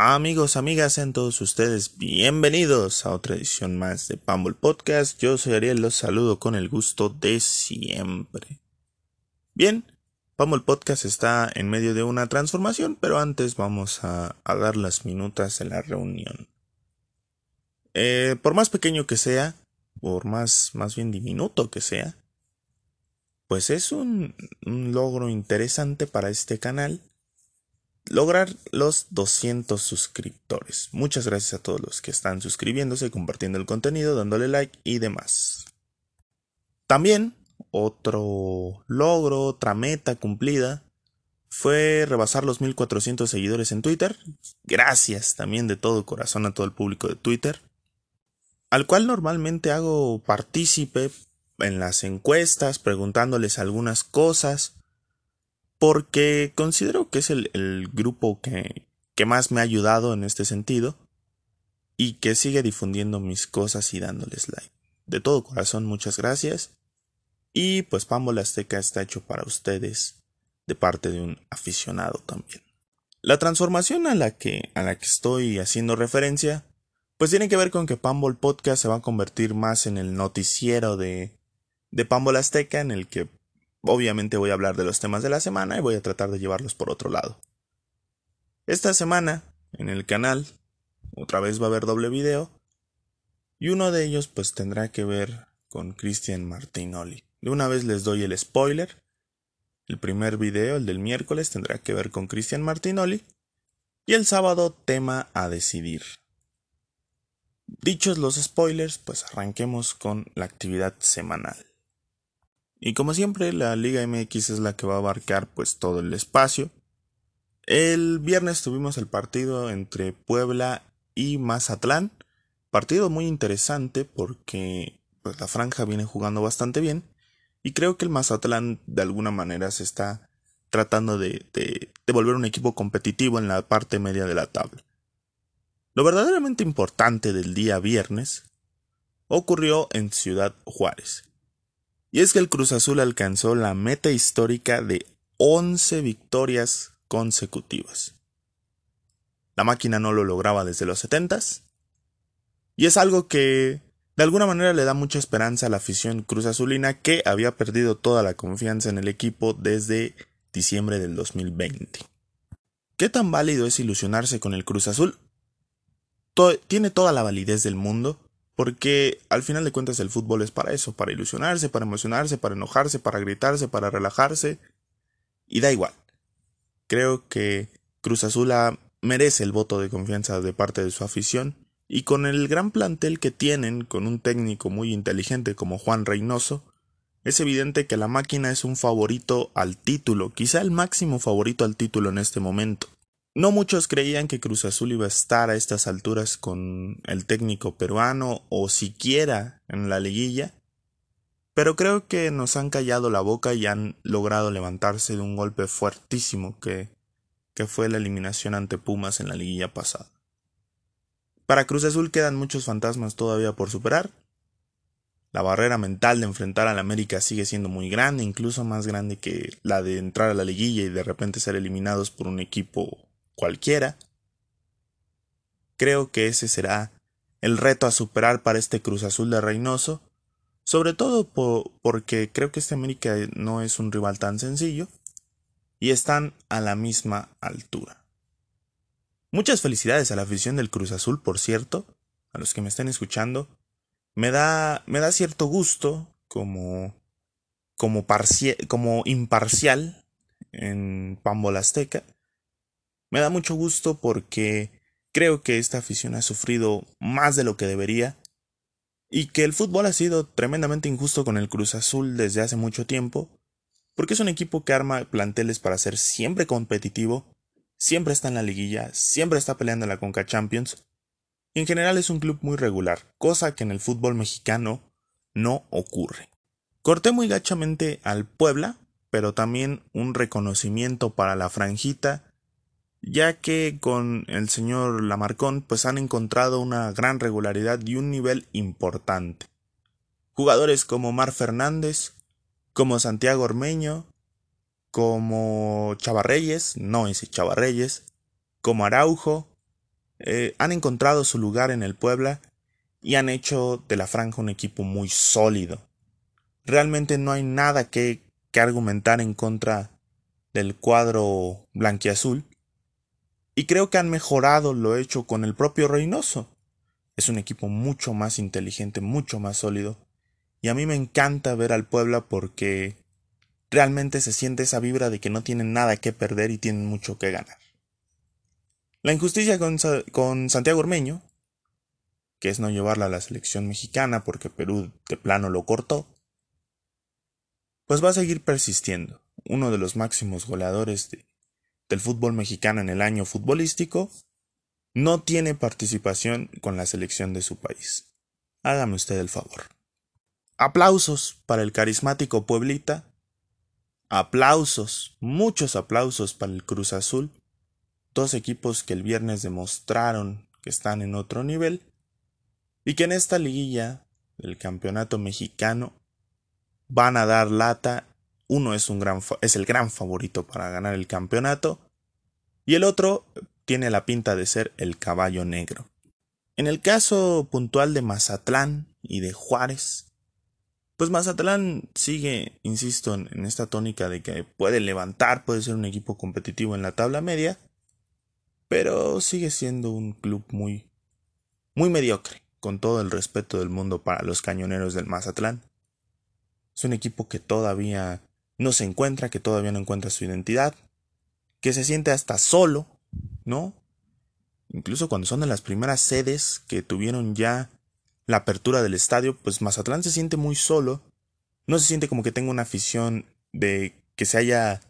Amigos, amigas, sean todos ustedes bienvenidos a otra edición más de Pumble Podcast. Yo soy Ariel, los saludo con el gusto de siempre. Bien, Pumble Podcast está en medio de una transformación, pero antes vamos a, dar las minutas en la reunión. Eh, por más pequeño que sea, por más, más bien diminuto que sea, pues es un logro interesante para este canal lograr los 200 suscriptores. Muchas gracias a todos los que están suscribiéndose, compartiendo el contenido, dándole like y demás. También otro logro, otra meta cumplida fue rebasar los 1400 seguidores en Twitter. Gracias también de todo corazón a todo el público de Twitter, al cual normalmente hago partícipe en las encuestas, preguntándoles algunas cosas porque considero que es el, grupo que, que más me ha ayudado en este sentido y que sigue difundiendo mis cosas y dándoles like. De todo corazón, muchas gracias. Y pues Pambola Azteca está hecho para ustedes de parte de un aficionado también. La transformación a la que, a la que estoy haciendo referencia, pues tiene que ver con que Pambol Podcast se va a convertir más en el noticiero de, de Pambol Azteca, en el que Obviamente voy a hablar de los temas de la semana y voy a tratar de llevarlos por otro lado. Esta semana, en el canal, otra vez va a haber doble video. Y uno de ellos pues tendrá que ver con Cristian Martinoli. De una vez les doy el spoiler. El primer video, el del miércoles, tendrá que ver con Cristian Martinoli. Y el sábado, tema a decidir. Dichos los spoilers, pues arranquemos con la actividad semanal. Y como siempre, la Liga MX es la que va a abarcar pues todo el espacio. El viernes tuvimos el partido entre Puebla y Mazatlán. Partido muy interesante porque pues, la franja viene jugando bastante bien. Y creo que el Mazatlán de alguna manera se está tratando de, de, de volver un equipo competitivo en la parte media de la tabla. Lo verdaderamente importante del día viernes ocurrió en Ciudad Juárez. Y es que el Cruz Azul alcanzó la meta histórica de 11 victorias consecutivas. La máquina no lo lograba desde los 70 y es algo que de alguna manera le da mucha esperanza a la afición Cruz Azulina que había perdido toda la confianza en el equipo desde diciembre del 2020. ¿Qué tan válido es ilusionarse con el Cruz Azul? tiene toda la validez del mundo, porque al final de cuentas el fútbol es para eso, para ilusionarse, para emocionarse, para enojarse, para gritarse, para relajarse. Y da igual. Creo que Cruz Azul merece el voto de confianza de parte de su afición. Y con el gran plantel que tienen, con un técnico muy inteligente como Juan Reynoso, es evidente que la máquina es un favorito al título, quizá el máximo favorito al título en este momento. No muchos creían que Cruz Azul iba a estar a estas alturas con el técnico peruano o siquiera en la liguilla, pero creo que nos han callado la boca y han logrado levantarse de un golpe fuertísimo que, fue la eliminación ante Pumas en la liguilla pasada. Para Cruz Azul quedan muchos fantasmas todavía por superar. La barrera mental de enfrentar al América sigue siendo muy grande, incluso más grande que la de entrar a la liguilla y de repente ser eliminados por un equipo cualquiera. Creo que ese será el reto a superar para este Cruz Azul de Reynoso, sobre todo porque creo que este América no es un rival tan sencillo y están a la misma altura. Muchas felicidades a la afición del Cruz Azul, por cierto, a los que me estén escuchando. Me da, me da cierto gusto como, como, como imparcial en Pambol Azteca me da mucho gusto porque creo que esta afición ha sufrido más de lo que debería y que el fútbol ha sido tremendamente injusto con el Cruz Azul desde hace mucho tiempo, porque es un equipo que arma planteles para ser siempre competitivo, siempre está en la liguilla, siempre está peleando en la Conca Champions, y en general es un club muy regular, cosa que en el fútbol mexicano no ocurre. Corté muy gachamente al Puebla, pero también un reconocimiento para la franjita ya que con el señor Lamarcón pues han encontrado una gran regularidad y un nivel importante. Jugadores como Mar Fernández, como Santiago Ormeño, como Chavarreyes, no ese Chavarreyes, como Araujo, eh, han encontrado su lugar en el Puebla y han hecho de la franja un equipo muy sólido. Realmente no hay nada que, que argumentar en contra del cuadro blanquiazul. Y creo que han mejorado lo hecho con el propio Reynoso. Es un equipo mucho más inteligente, mucho más sólido. Y a mí me encanta ver al Puebla porque realmente se siente esa vibra de que no tienen nada que perder y tienen mucho que ganar. La injusticia con, con Santiago Ormeño, que es no llevarla a la selección mexicana porque Perú de plano lo cortó, pues va a seguir persistiendo. Uno de los máximos goleadores del fútbol mexicano en el año futbolístico, no tiene participación con la selección de su país. Hágame usted el favor. Aplausos para el carismático Pueblita. Aplausos, muchos aplausos para el Cruz Azul. Dos equipos que el viernes demostraron que están en otro nivel y que en esta liguilla del campeonato mexicano van a dar lata. Uno es, un gran, es el gran favorito para ganar el campeonato y el otro tiene la pinta de ser el caballo negro. En el caso puntual de Mazatlán y de Juárez, pues Mazatlán sigue, insisto, en, esta tónica de que puede levantar, puede ser un equipo competitivo en la tabla media, pero sigue siendo un club muy, muy mediocre, con todo el respeto del mundo para los cañoneros del Mazatlán. Es un equipo que todavía no se encuentra, que todavía no encuentra su identidad, que se siente hasta solo, ¿no? Incluso cuando son de las primeras sedes que tuvieron ya la apertura del estadio, pues Mazatlán se siente muy solo. No se siente como que tenga una afición de que se haya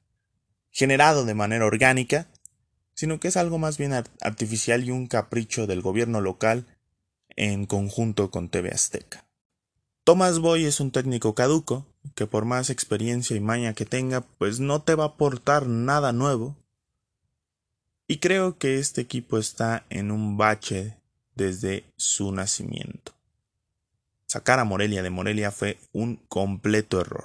generado de manera orgánica, sino que es algo más bien artificial y un capricho del gobierno local en conjunto con TV Azteca. Thomas Boy es un técnico caduco, que por más experiencia y maña que tenga, pues no te va a aportar nada nuevo. Y creo que este equipo está en un bache desde su nacimiento. Sacar a Morelia de Morelia fue un completo error.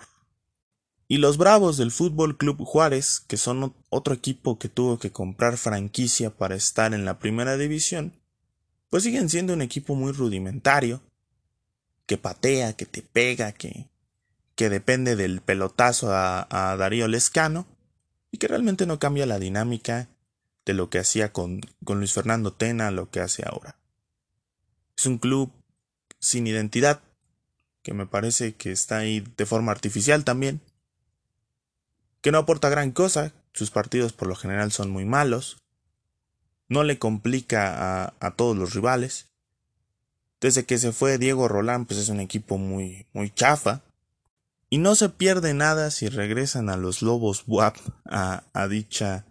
Y los Bravos del Fútbol Club Juárez, que son otro equipo que tuvo que comprar franquicia para estar en la primera división, pues siguen siendo un equipo muy rudimentario, que patea, que te pega, que, que depende del pelotazo a, Darío Lescano y que realmente no cambia la dinámica de lo que hacía con, con Luis Fernando Tena, lo que hace ahora. Es un club sin identidad, que me parece que está ahí de forma artificial también, que no aporta gran cosa, sus partidos por lo general son muy malos, no le complica a, a todos los rivales, desde que se fue Diego Rolán, pues es un equipo muy, muy chafa. Y no se pierde nada si regresan a los Lobos WAP a, dicha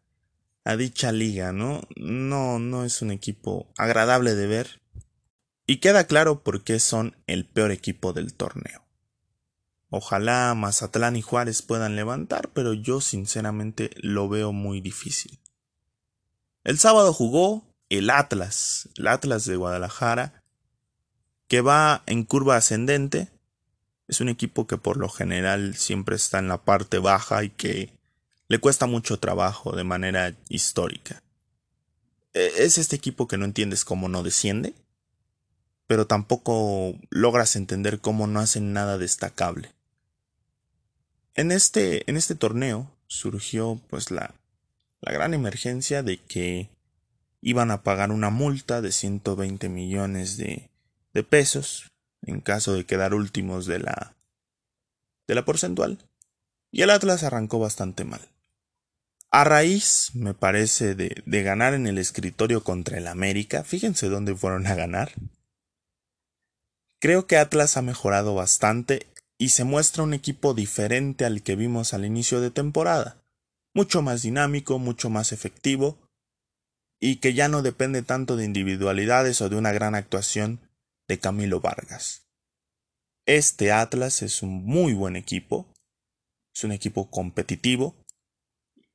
a dicha liga, ¿no? No, no es un equipo agradable de ver. Y queda claro por qué son el peor equipo del torneo. Ojalá Mazatlán y Juárez puedan levantar, pero yo sinceramente lo veo muy difícil. El sábado jugó el Atlas, el Atlas de Guadalajara, que va en curva ascendente. Es un equipo que por lo general siempre está en la parte baja y que le cuesta mucho trabajo de manera histórica. E, es este equipo que no entiendes cómo no desciende, pero tampoco logras entender cómo no hacen nada destacable. En este, en este torneo surgió pues la, la gran emergencia de que iban a pagar una multa de 120 millones de, de pesos en caso de quedar últimos de la de la porcentual y el Atlas arrancó bastante mal. A raíz, me parece, de, de ganar en el escritorio contra el América, fíjense dónde fueron a ganar. Creo que Atlas ha mejorado bastante y se muestra un equipo diferente al que vimos al inicio de temporada, mucho más dinámico, mucho más efectivo, y que ya no depende tanto de individualidades o de una gran actuación de Camilo Vargas. Este Atlas es un muy buen equipo, es un equipo competitivo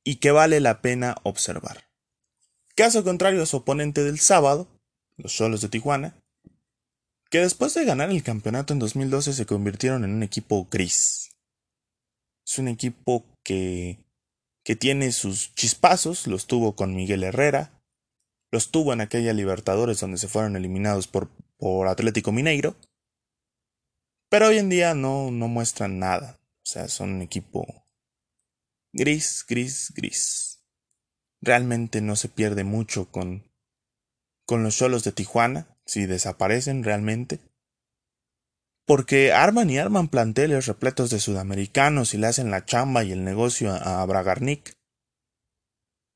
y que vale la pena observar. Caso contrario a su oponente del sábado, los Solos de Tijuana, que después de ganar el campeonato en 2012 se convirtieron en un equipo gris. Es un equipo que, que tiene sus chispazos, los tuvo con Miguel Herrera, los tuvo en aquella Libertadores donde se fueron eliminados por, por Atlético Mineiro. Pero hoy en día no, no muestran nada. O sea, son un equipo gris, gris, gris. Realmente no se pierde mucho con, con los solos de Tijuana, si desaparecen realmente. Porque arman y arman planteles repletos de sudamericanos y le hacen la chamba y el negocio a, Bragarnik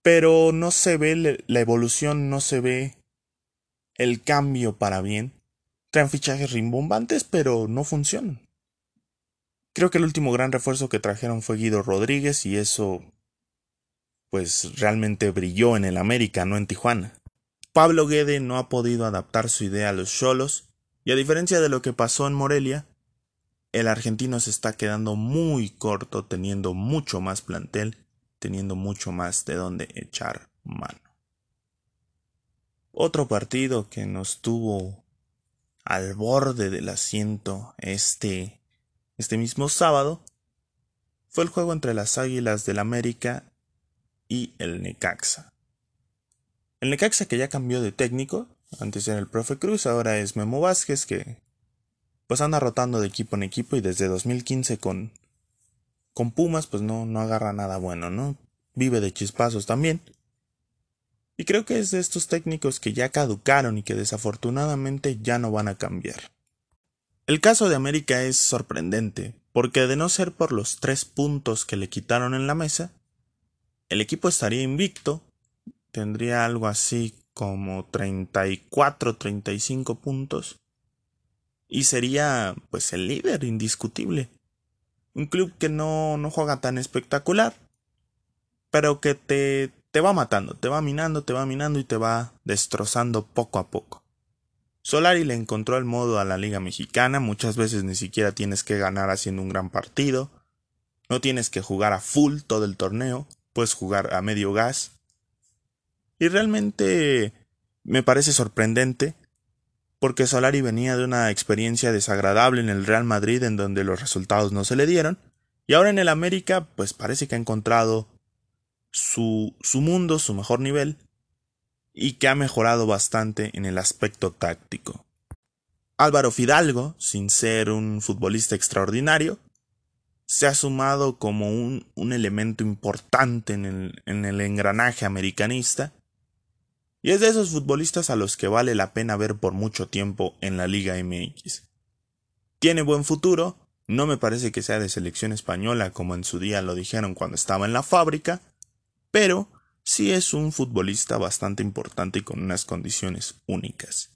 pero no se ve la evolución, no se ve el cambio para bien. Traen fichajes rimbombantes, pero no funcionan. Creo que el último gran refuerzo que trajeron fue Guido Rodríguez y eso pues realmente brilló en el América, no en Tijuana. Pablo Guede no ha podido adaptar su idea a los cholos y a diferencia de lo que pasó en Morelia, el argentino se está quedando muy corto teniendo mucho más plantel teniendo mucho más de dónde echar mano. Otro partido que nos tuvo al borde del asiento este, este mismo sábado fue el juego entre las Águilas del América y el Necaxa. El Necaxa que ya cambió de técnico, antes era el profe Cruz, ahora es Memo Vázquez que pues anda rotando de equipo en equipo y desde 2015 con con Pumas pues no, no agarra nada bueno, ¿no? Vive de chispazos también. Y creo que es de estos técnicos que ya caducaron y que desafortunadamente ya no van a cambiar. El caso de América es sorprendente, porque de no ser por los tres puntos que le quitaron en la mesa, el equipo estaría invicto, tendría algo así como 34, 35 puntos, y sería pues el líder indiscutible. Un club que no, no juega tan espectacular, pero que te, te va matando, te va minando, te va minando y te va destrozando poco a poco. Solari le encontró el modo a la Liga Mexicana, muchas veces ni siquiera tienes que ganar haciendo un gran partido, no tienes que jugar a full todo el torneo, puedes jugar a medio gas. Y realmente me parece sorprendente porque Solari venía de una experiencia desagradable en el Real Madrid en donde los resultados no se le dieron, y ahora en el América pues parece que ha encontrado su, su mundo, su mejor nivel, y que ha mejorado bastante en el aspecto táctico. Álvaro Fidalgo, sin ser un futbolista extraordinario, se ha sumado como un, un elemento importante en el, en el engranaje americanista y es de esos futbolistas a los que vale la pena ver por mucho tiempo en la Liga MX. Tiene buen futuro, no me parece que sea de selección española como en su día lo dijeron cuando estaba en la fábrica, pero sí es un futbolista bastante importante y con unas condiciones únicas.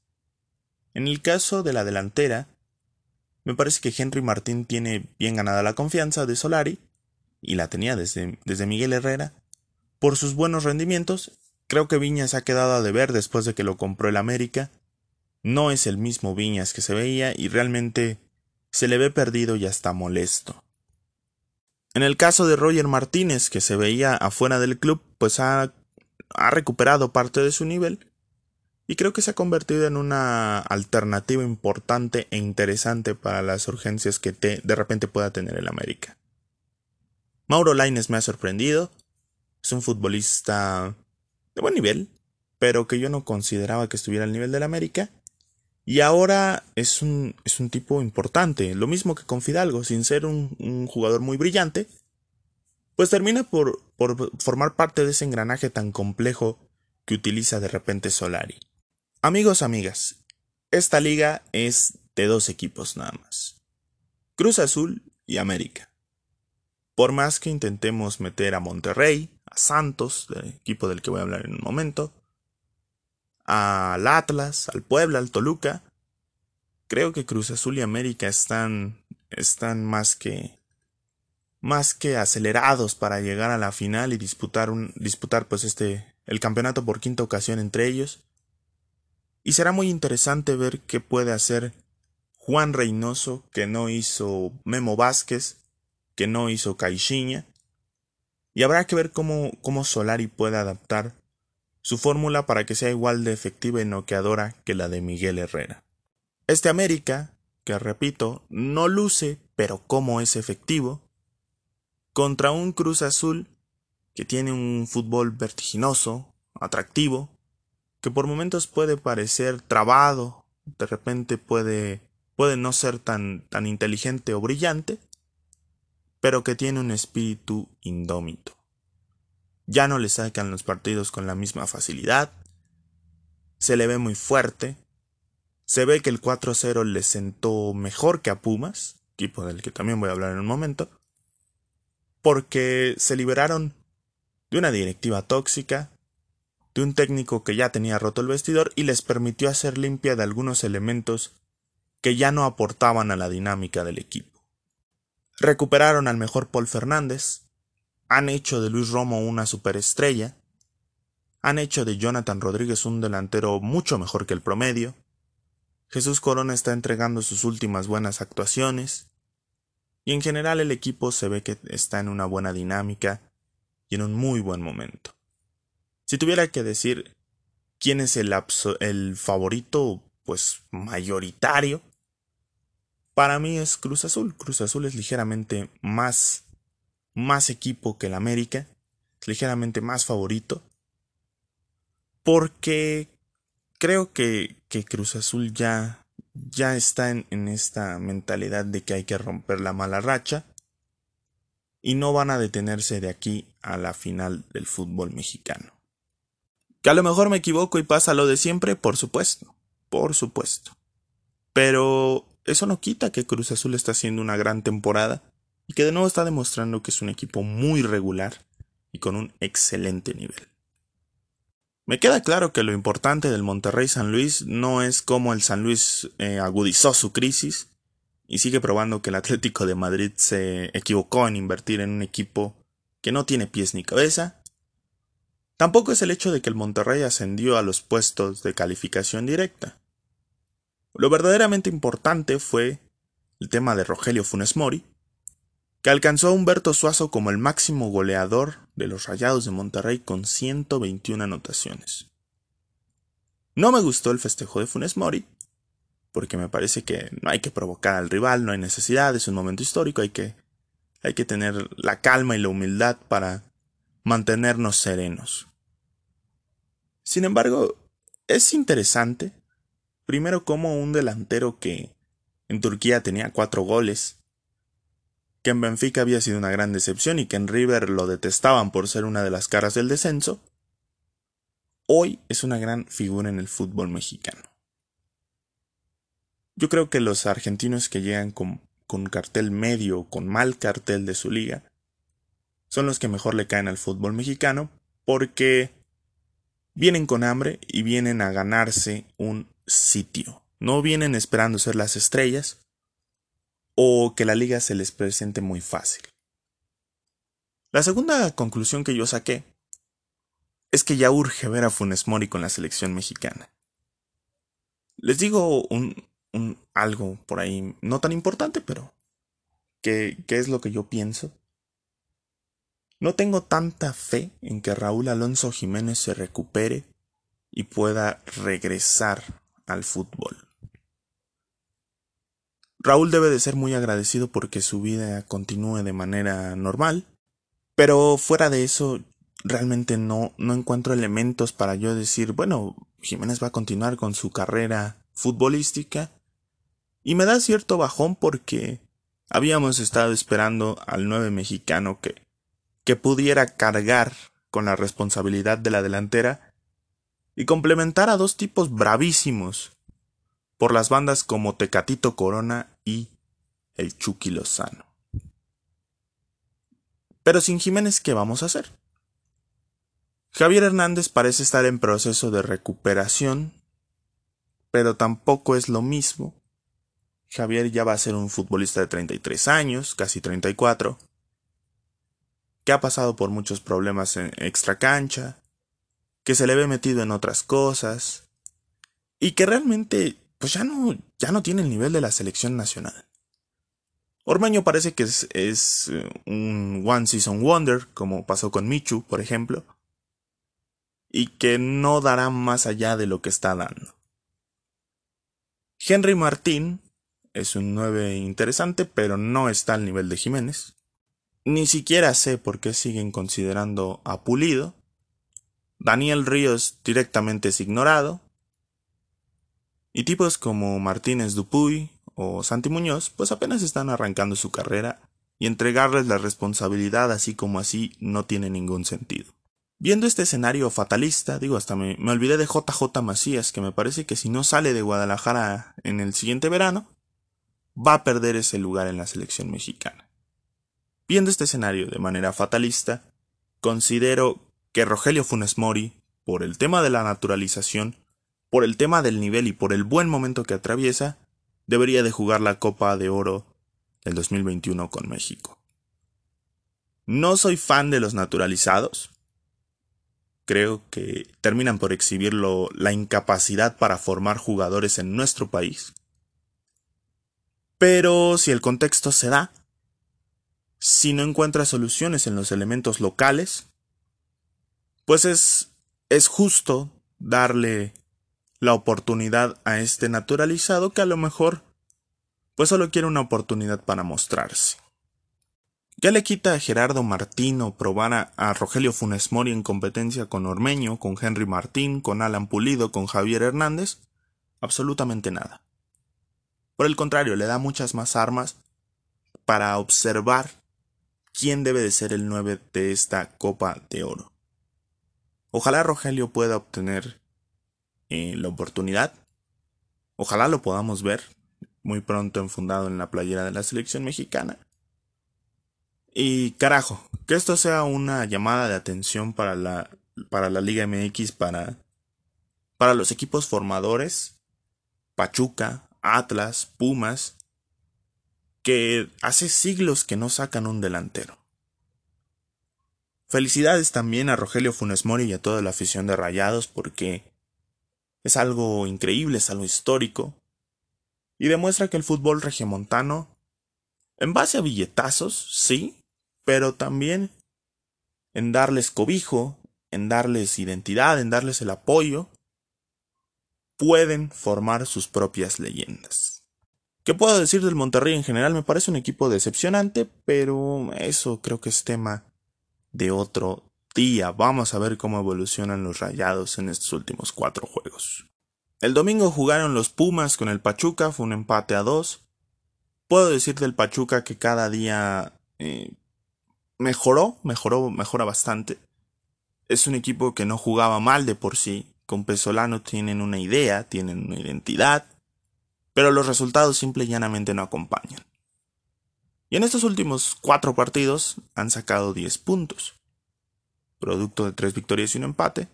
En el caso de la delantera, me parece que Henry Martín tiene bien ganada la confianza de Solari, y la tenía desde, desde Miguel Herrera, por sus buenos rendimientos Creo que Viñas ha quedado a deber después de que lo compró el América. No es el mismo Viñas que se veía y realmente se le ve perdido y hasta molesto. En el caso de Roger Martínez, que se veía afuera del club, pues ha, recuperado parte de su nivel y creo que se ha convertido en una alternativa importante e interesante para las urgencias que te, de repente pueda tener el América. Mauro Laines me ha sorprendido. Es un futbolista de buen nivel, pero que yo no consideraba que estuviera al nivel del América. Y ahora es un, es un tipo importante, lo mismo que con Fidalgo, sin ser un, jugador muy brillante, pues termina por, por formar parte de ese engranaje tan complejo que utiliza de repente Solari. Amigos, amigas, esta liga es de dos equipos nada más. Cruz Azul y América. Por más que intentemos meter a Monterrey, Santos, del equipo del que voy a hablar en un momento, al Atlas, al Puebla, al Toluca. Creo que Cruz Azul y América están, están más que más que acelerados para llegar a la final y disputar un disputar pues este el campeonato por quinta ocasión entre ellos. Y será muy interesante ver qué puede hacer Juan Reynoso, que no hizo Memo Vázquez, que no hizo Caixinha, y habrá que ver cómo, cómo Solari puede adaptar su fórmula para que sea igual de efectiva y noqueadora que la de Miguel Herrera. Este América, que repito, no luce, pero como es efectivo, contra un Cruz Azul que tiene un fútbol vertiginoso, atractivo, que por momentos puede parecer trabado, de repente puede, puede no ser tan, tan inteligente o brillante, pero que tiene un espíritu indómito. Ya no le sacan los partidos con la misma facilidad, se le ve muy fuerte, se ve que el 4-0 le sentó mejor que a Pumas, equipo del que también voy a hablar en un momento, porque se liberaron de una directiva tóxica, de un técnico que ya tenía roto el vestidor y les permitió hacer limpia de algunos elementos que ya no aportaban a la dinámica del equipo. Recuperaron al mejor Paul Fernández, han hecho de Luis Romo una superestrella, han hecho de Jonathan Rodríguez un delantero mucho mejor que el promedio, Jesús Corona está entregando sus últimas buenas actuaciones, y en general el equipo se ve que está en una buena dinámica y en un muy buen momento. Si tuviera que decir quién es el, el favorito, pues mayoritario, para mí es Cruz Azul. Cruz Azul es ligeramente más, más equipo que el América, ligeramente más favorito, porque creo que, que Cruz Azul ya, ya está en, en esta mentalidad de que hay que romper la mala racha y no van a detenerse de aquí a la final del fútbol mexicano. Que a lo mejor me equivoco y pasa lo de siempre, por supuesto, por supuesto. Pero eso no quita que Cruz Azul está haciendo una gran temporada y que de nuevo está demostrando que es un equipo muy regular y con un excelente nivel. Me queda claro que lo importante del Monterrey San Luis no es cómo el San Luis eh, agudizó su crisis y sigue probando que el Atlético de Madrid se equivocó en invertir en un equipo que no tiene pies ni cabeza. Tampoco es el hecho de que el Monterrey ascendió a los puestos de calificación directa. Lo verdaderamente importante fue el tema de Rogelio Funes Mori, que alcanzó a Humberto Suazo como el máximo goleador de los Rayados de Monterrey con 121 anotaciones. No me gustó el festejo de Funes Mori, porque me parece que no hay que provocar al rival, no hay necesidad, es un momento histórico, hay que, hay que tener la calma y la humildad para mantenernos serenos. Sin embargo, es interesante, primero como un delantero que en Turquía tenía cuatro goles, que en Benfica había sido una gran decepción y que en River lo detestaban por ser una de las caras del descenso, hoy es una gran figura en el fútbol mexicano. Yo creo que los argentinos que llegan con, con cartel medio o con mal cartel de su liga son los que mejor le caen al fútbol mexicano porque vienen con hambre y vienen a ganarse un sitio. No vienen esperando ser las estrellas, o que la liga se les presente muy fácil. La segunda conclusión que yo saqué es que ya urge ver a Funes Mori con la selección mexicana. Les digo un, algo por ahí no tan importante, pero ¿qué, ¿qué es lo que yo pienso? No tengo tanta fe en que Raúl Alonso Jiménez se recupere y pueda regresar al fútbol. Raúl debe de ser muy agradecido porque su vida continúe de manera normal, pero fuera de eso realmente no, no encuentro elementos para yo decir, bueno, Jiménez va a continuar con su carrera futbolística. Y me da cierto bajón porque habíamos estado esperando al nueve mexicano que, que pudiera cargar con la responsabilidad de la delantera y complementar a dos tipos bravísimos por las bandas como Tecatito Corona y El Chucky Lozano. Pero sin Jiménez, ¿qué vamos a hacer? Javier Hernández parece estar en proceso de recuperación, pero tampoco es lo mismo. Javier ya va a ser un futbolista de 33 años, casi 34, que ha pasado por muchos problemas en extra cancha, que se le ve metido en otras cosas, y que realmente pues ya no, ya no tiene el nivel de la selección nacional. Ormeño parece que es, es eh, un One Season Wonder, como pasó con Michu, por ejemplo, y que no dará más allá de lo que está dando. Henry Martín es un 9 interesante, pero no está al nivel de Jiménez. Ni siquiera sé por qué siguen considerando a Pulido. Daniel Ríos directamente es ignorado. Y tipos como Martínez Dupuy o Santi Muñoz, pues apenas están arrancando su carrera y entregarles la responsabilidad así como así no tiene ningún sentido. Viendo este escenario fatalista, digo, hasta me, me, olvidé de JJ Macías, que me parece que si no sale de Guadalajara en el siguiente verano, va a perder ese lugar en la selección mexicana. Viendo este escenario de manera fatalista, considero que Rogelio Funes Mori, por el tema de la naturalización, por el tema del nivel y por el buen momento que atraviesa, debería de jugar la Copa de Oro del 2021 con México. No soy fan de los naturalizados. Creo que terminan por exhibirlo la incapacidad para formar jugadores en nuestro país. Pero si el contexto se da, si no encuentra soluciones en los elementos locales, pues es, es justo darle la oportunidad a este naturalizado que a lo mejor pues solo quiere una oportunidad para mostrarse. Ya le quita a Gerardo Martino probar a, Rogelio Funes Mori en competencia con Ormeño, con Henry Martín, con Alan Pulido, con Javier Hernández, absolutamente nada. Por el contrario, le da muchas más armas para observar quién debe de ser el 9 de esta Copa de Oro. Ojalá Rogelio pueda obtener eh, la oportunidad. Ojalá lo podamos ver muy pronto enfundado en la playera de la selección mexicana. Y carajo, que esto sea una llamada de atención para la, para la Liga MX, para, para los equipos formadores, Pachuca, Atlas, Pumas, que hace siglos que no sacan un delantero. Felicidades también a Rogelio Funes Mori y a toda la afición de Rayados porque es algo increíble, es algo histórico, y demuestra que el fútbol regiomontano, en base a billetazos, sí, pero también en darles cobijo, en darles identidad, en darles el apoyo, pueden formar sus propias leyendas. ¿Qué puedo decir del Monterrey en general? Me parece un equipo decepcionante, pero eso creo que es tema de otro día. Vamos a ver cómo evolucionan los rayados en estos últimos cuatro juegos. El domingo jugaron los Pumas con el Pachuca, fue un empate a dos. Puedo decir del Pachuca que cada día eh, mejoró, mejoró, mejora bastante. Es un equipo que no jugaba mal de por sí. Con Pesolano tienen una idea, tienen una identidad, pero los resultados simple y llanamente no acompañan. Y en estos últimos cuatro partidos han sacado 10 puntos, producto de tres victorias y un empate,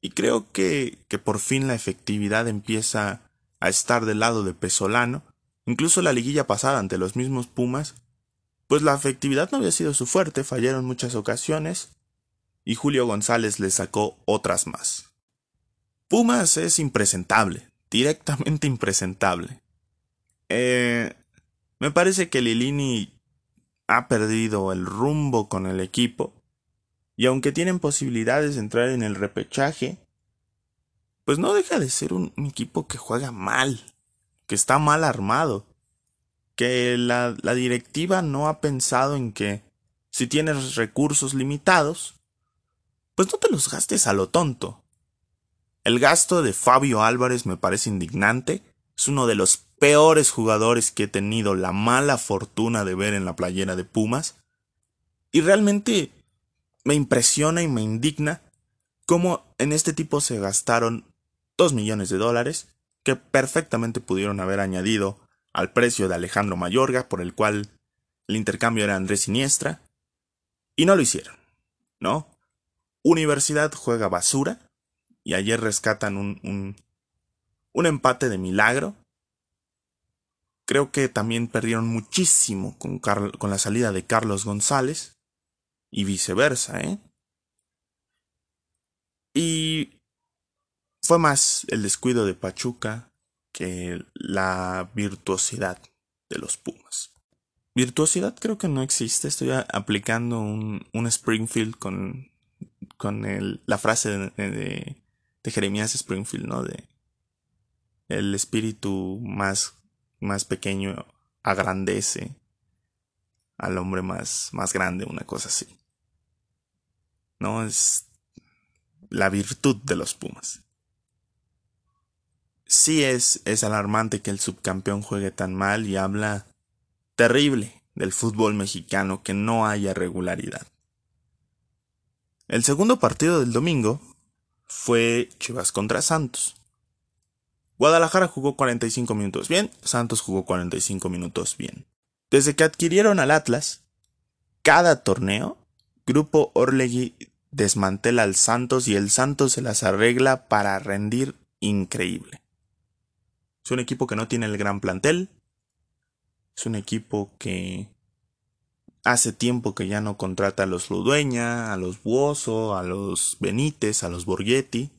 y creo que, que por fin la efectividad empieza a estar del lado de Pesolano. Incluso la liguilla pasada ante los mismos Pumas, pues la efectividad no había sido su fuerte, fallaron muchas ocasiones y Julio González le sacó otras más. Pumas es impresentable, directamente impresentable. Eh, me parece que Lilini ha perdido el rumbo con el equipo y aunque tienen posibilidades de entrar en el repechaje, pues no deja de ser un, equipo que juega mal, que está mal armado, que la, la directiva no ha pensado en que si tienes recursos limitados, pues no te los gastes a lo tonto. El gasto de Fabio Álvarez me parece indignante, es uno de los peores jugadores que he tenido la mala fortuna de ver en la playera de Pumas, y realmente me impresiona y me indigna cómo en este tipo se gastaron 2 millones de dólares que perfectamente pudieron haber añadido al precio de Alejandro Mayorga, por el cual el intercambio era Andrés Siniestra, y no lo hicieron, ¿no? Universidad juega basura, y ayer rescatan un, un, un empate de milagro. Creo que también perdieron muchísimo con, con la salida de Carlos González y viceversa, ¿eh? Y fue más el descuido de Pachuca que la virtuosidad de los Pumas. Virtuosidad creo que no existe. Estoy aplicando un, un Springfield con, con el, la frase de, de, Jeremías Springfield, ¿no? De el espíritu más, más pequeño agrandece al hombre más, más grande, una cosa así. No es. la virtud de los Pumas. Sí es, es alarmante que el subcampeón juegue tan mal y habla terrible del fútbol mexicano que no haya regularidad. El segundo partido del domingo fue Chivas contra Santos. Guadalajara jugó 45 minutos bien, Santos jugó 45 minutos bien. Desde que adquirieron al Atlas, cada torneo, Grupo Orlegui desmantela al Santos y el Santos se las arregla para rendir increíble. Es un equipo que no tiene el gran plantel. Es un equipo que hace tiempo que ya no contrata a los Ludueña, a los Buoso, a los Benítez, a los Borghetti,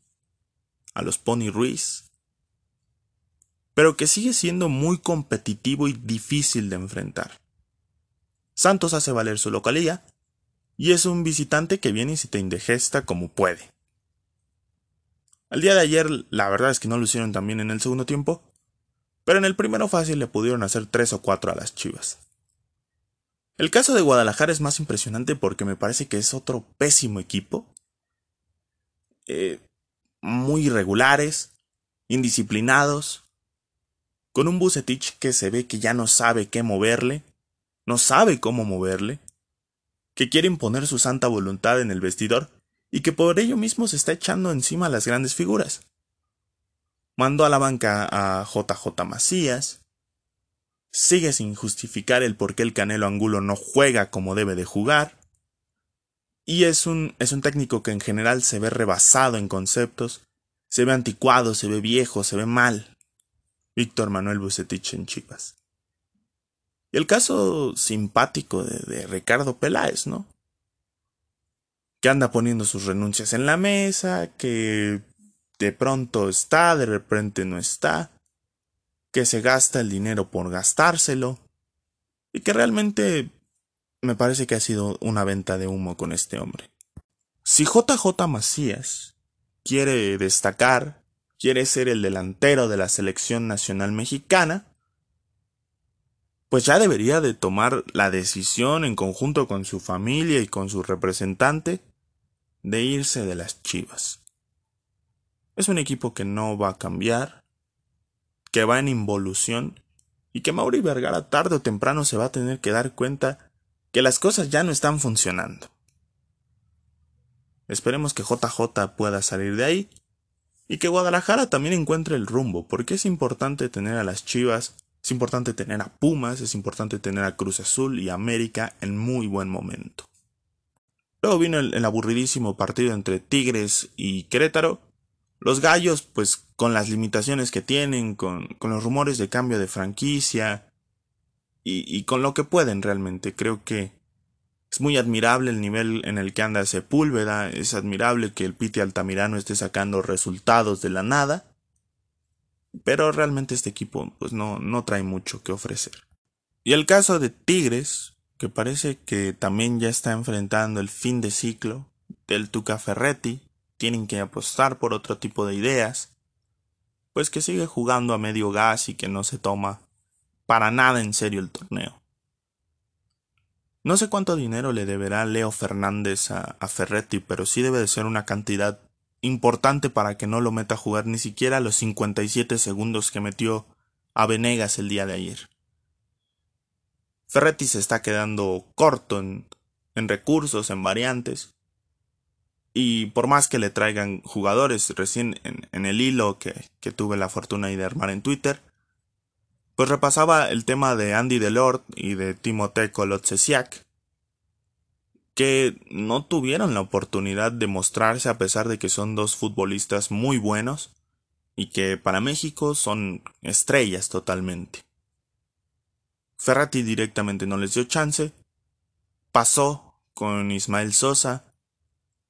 a los Pony Ruiz. Pero que sigue siendo muy competitivo y difícil de enfrentar. Santos hace valer su localía y es un visitante que viene y se te indigesta como puede. Al día de ayer, la verdad es que no lo hicieron tan bien en el segundo tiempo, pero en el primero fácil le pudieron hacer tres o cuatro a las chivas. El caso de Guadalajara es más impresionante porque me parece que es otro pésimo equipo. Eh, muy irregulares, indisciplinados, con un Bucetich que se ve que ya no sabe qué moverle, no sabe cómo moverle, que quiere imponer su santa voluntad en el vestidor y que por ello mismo se está echando encima a las grandes figuras. Mandó a la banca a JJ Macías, sigue sin justificar el por qué el Canelo Angulo no juega como debe de jugar. Y es un, es un técnico que en general se ve rebasado en conceptos, se ve anticuado, se ve viejo, se ve mal. Víctor Manuel Bucetich en Chivas. El caso simpático de, de Ricardo Peláez, ¿no? Que anda poniendo sus renuncias en la mesa, que de pronto está, de repente no está que se gasta el dinero por gastárselo y que realmente me parece que ha sido una venta de humo con este hombre. Si JJ Macías quiere destacar, quiere ser el delantero de la selección nacional mexicana, pues ya debería de tomar la decisión en conjunto con su familia y con su representante de irse de las Chivas. Es un equipo que no va a cambiar, que va en involución y que Mauri Vergara tarde o temprano se va a tener que dar cuenta que las cosas ya no están funcionando. Esperemos que JJ pueda salir de ahí y que Guadalajara también encuentre el rumbo, porque es importante tener a las Chivas, es importante tener a Pumas, es importante tener a Cruz Azul y América en muy buen momento. Luego vino el, aburridísimo partido entre Tigres y Querétaro, los gallos, pues con las limitaciones que tienen, con, con los rumores de cambio de franquicia y, y, con lo que pueden realmente, creo que es muy admirable el nivel en el que anda Sepúlveda, es admirable que el Piti Altamirano esté sacando resultados de la nada, pero realmente este equipo pues no, no trae mucho que ofrecer. Y el caso de Tigres, que parece que también ya está enfrentando el fin de ciclo del Tuca Ferretti, tienen que apostar por otro tipo de ideas, pues que sigue jugando a medio gas y que no se toma para nada en serio el torneo. No sé cuánto dinero le deberá Leo Fernández a, a, Ferretti, pero sí debe de ser una cantidad importante para que no lo meta a jugar ni siquiera los 57 segundos que metió a Venegas el día de ayer. Ferretti se está quedando corto en, recursos, en variantes, y por más que le traigan jugadores, recién en, el hilo que, tuve la fortuna de armar en Twitter, pues repasaba el tema de Andy Delort y de Timothée Kolotsesiak, que no tuvieron la oportunidad de mostrarse a pesar de que son dos futbolistas muy buenos y que para México son estrellas totalmente. Ferrati directamente no les dio chance, pasó con Ismael Sosa,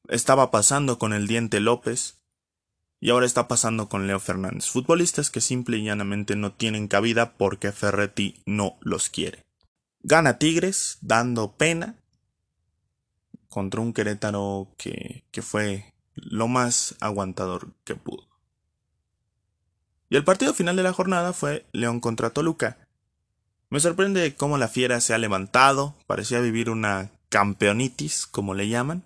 estaba pasando con el Diente López. Y ahora está pasando con Leo Fernández, futbolistas que simple y llanamente no tienen cabida porque Ferretti no los quiere. Gana Tigres, dando pena, contra un Querétaro que, que fue lo más aguantador que pudo. Y el partido final de la jornada fue León contra Toluca. Me sorprende cómo la fiera se ha levantado, parecía vivir una campeonitis, como le llaman,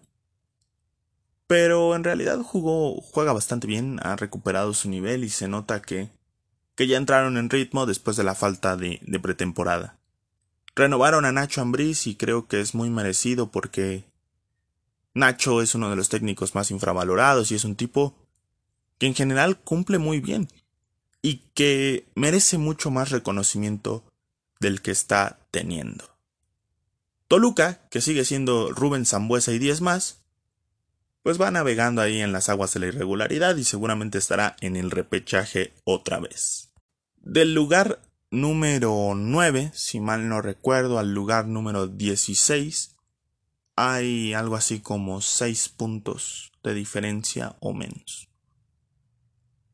Pero en realidad jugó, juega bastante bien, ha recuperado su nivel y se nota que, que ya entraron en ritmo después de la falta de, de pretemporada. Renovaron a Nacho Ambriz y creo que es muy merecido porque Nacho es uno de los técnicos más infravalorados y es un tipo que en general cumple muy bien y que merece mucho más reconocimiento del que está teniendo. Toluca, que sigue siendo Rubén Zambuesa y 10 más, pues va navegando ahí en las aguas de la irregularidad y seguramente estará en el repechaje otra vez. Del lugar número 9, si mal no recuerdo, al lugar número 16, hay algo así como 6 puntos de diferencia o menos.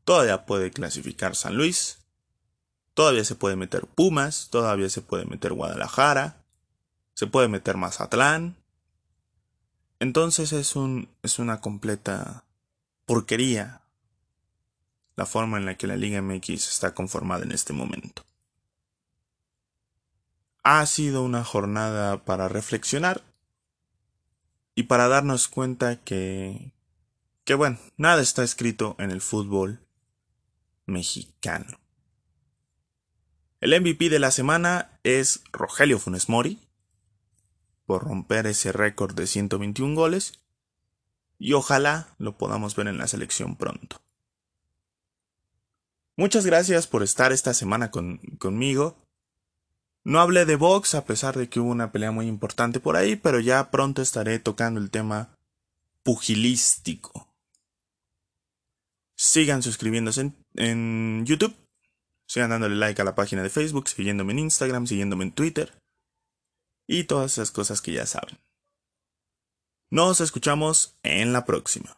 Todavía puede clasificar San Luis, todavía se puede meter Pumas, todavía se puede meter Guadalajara, se puede meter Mazatlán. Entonces es, un, es una completa porquería la forma en la que la Liga MX está conformada en este momento. Ha sido una jornada para reflexionar y para darnos cuenta que, que bueno, nada está escrito en el fútbol mexicano. El MVP de la semana es Rogelio Funes Mori, por romper ese récord de 121 goles y ojalá lo podamos ver en la selección pronto. Muchas gracias por estar esta semana conmigo. No hablé de box a pesar de que hubo una pelea muy importante por ahí, pero ya pronto estaré tocando el tema pugilístico. Sigan suscribiéndose en, en YouTube, sigan dándole like a la página de Facebook, siguiéndome en Instagram, siguiéndome en Twitter y todas esas cosas que ya saben. Nos escuchamos en la próxima.